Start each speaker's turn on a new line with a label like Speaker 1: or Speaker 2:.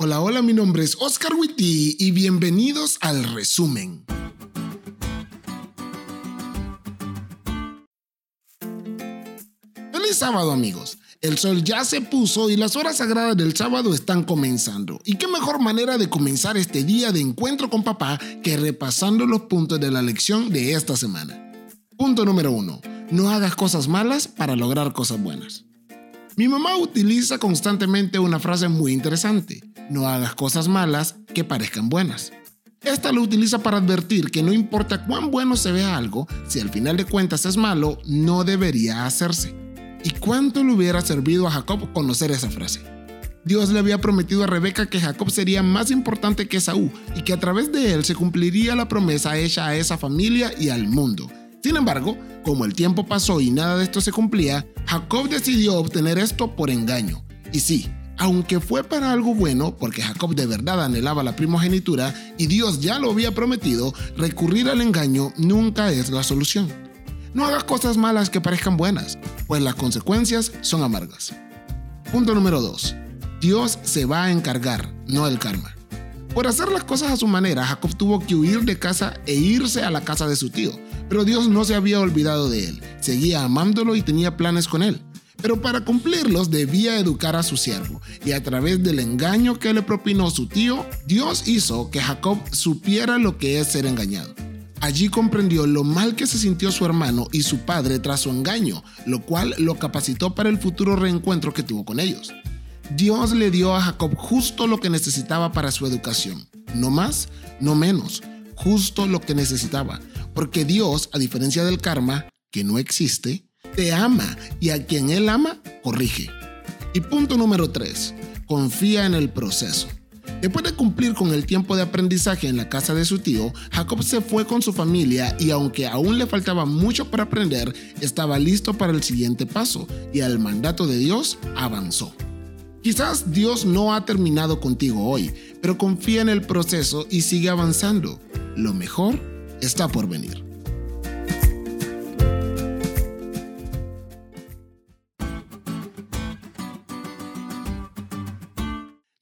Speaker 1: Hola, hola, mi nombre es Oscar Witty y bienvenidos al resumen. Feliz sábado amigos. El sol ya se puso y las horas sagradas del sábado están comenzando. ¿Y qué mejor manera de comenzar este día de encuentro con papá que repasando los puntos de la lección de esta semana? Punto número 1. No hagas cosas malas para lograr cosas buenas. Mi mamá utiliza constantemente una frase muy interesante. No hagas cosas malas que parezcan buenas. Esta lo utiliza para advertir que no importa cuán bueno se vea algo, si al final de cuentas es malo, no debería hacerse. ¿Y cuánto le hubiera servido a Jacob conocer esa frase? Dios le había prometido a Rebeca que Jacob sería más importante que Saúl y que a través de él se cumpliría la promesa hecha a esa familia y al mundo. Sin embargo, como el tiempo pasó y nada de esto se cumplía, Jacob decidió obtener esto por engaño. Y sí, aunque fue para algo bueno, porque Jacob de verdad anhelaba la primogenitura y Dios ya lo había prometido, recurrir al engaño nunca es la solución. No hagas cosas malas que parezcan buenas, pues las consecuencias son amargas. Punto número 2. Dios se va a encargar, no el karma. Por hacer las cosas a su manera, Jacob tuvo que huir de casa e irse a la casa de su tío, pero Dios no se había olvidado de él, seguía amándolo y tenía planes con él. Pero para cumplirlos debía educar a su siervo, y a través del engaño que le propinó su tío, Dios hizo que Jacob supiera lo que es ser engañado. Allí comprendió lo mal que se sintió su hermano y su padre tras su engaño, lo cual lo capacitó para el futuro reencuentro que tuvo con ellos. Dios le dio a Jacob justo lo que necesitaba para su educación, no más, no menos, justo lo que necesitaba, porque Dios, a diferencia del karma, que no existe, te ama y a quien Él ama, corrige. Y punto número 3. Confía en el proceso. Después de cumplir con el tiempo de aprendizaje en la casa de su tío, Jacob se fue con su familia y aunque aún le faltaba mucho para aprender, estaba listo para el siguiente paso y al mandato de Dios avanzó. Quizás Dios no ha terminado contigo hoy, pero confía en el proceso y sigue avanzando. Lo mejor está por venir.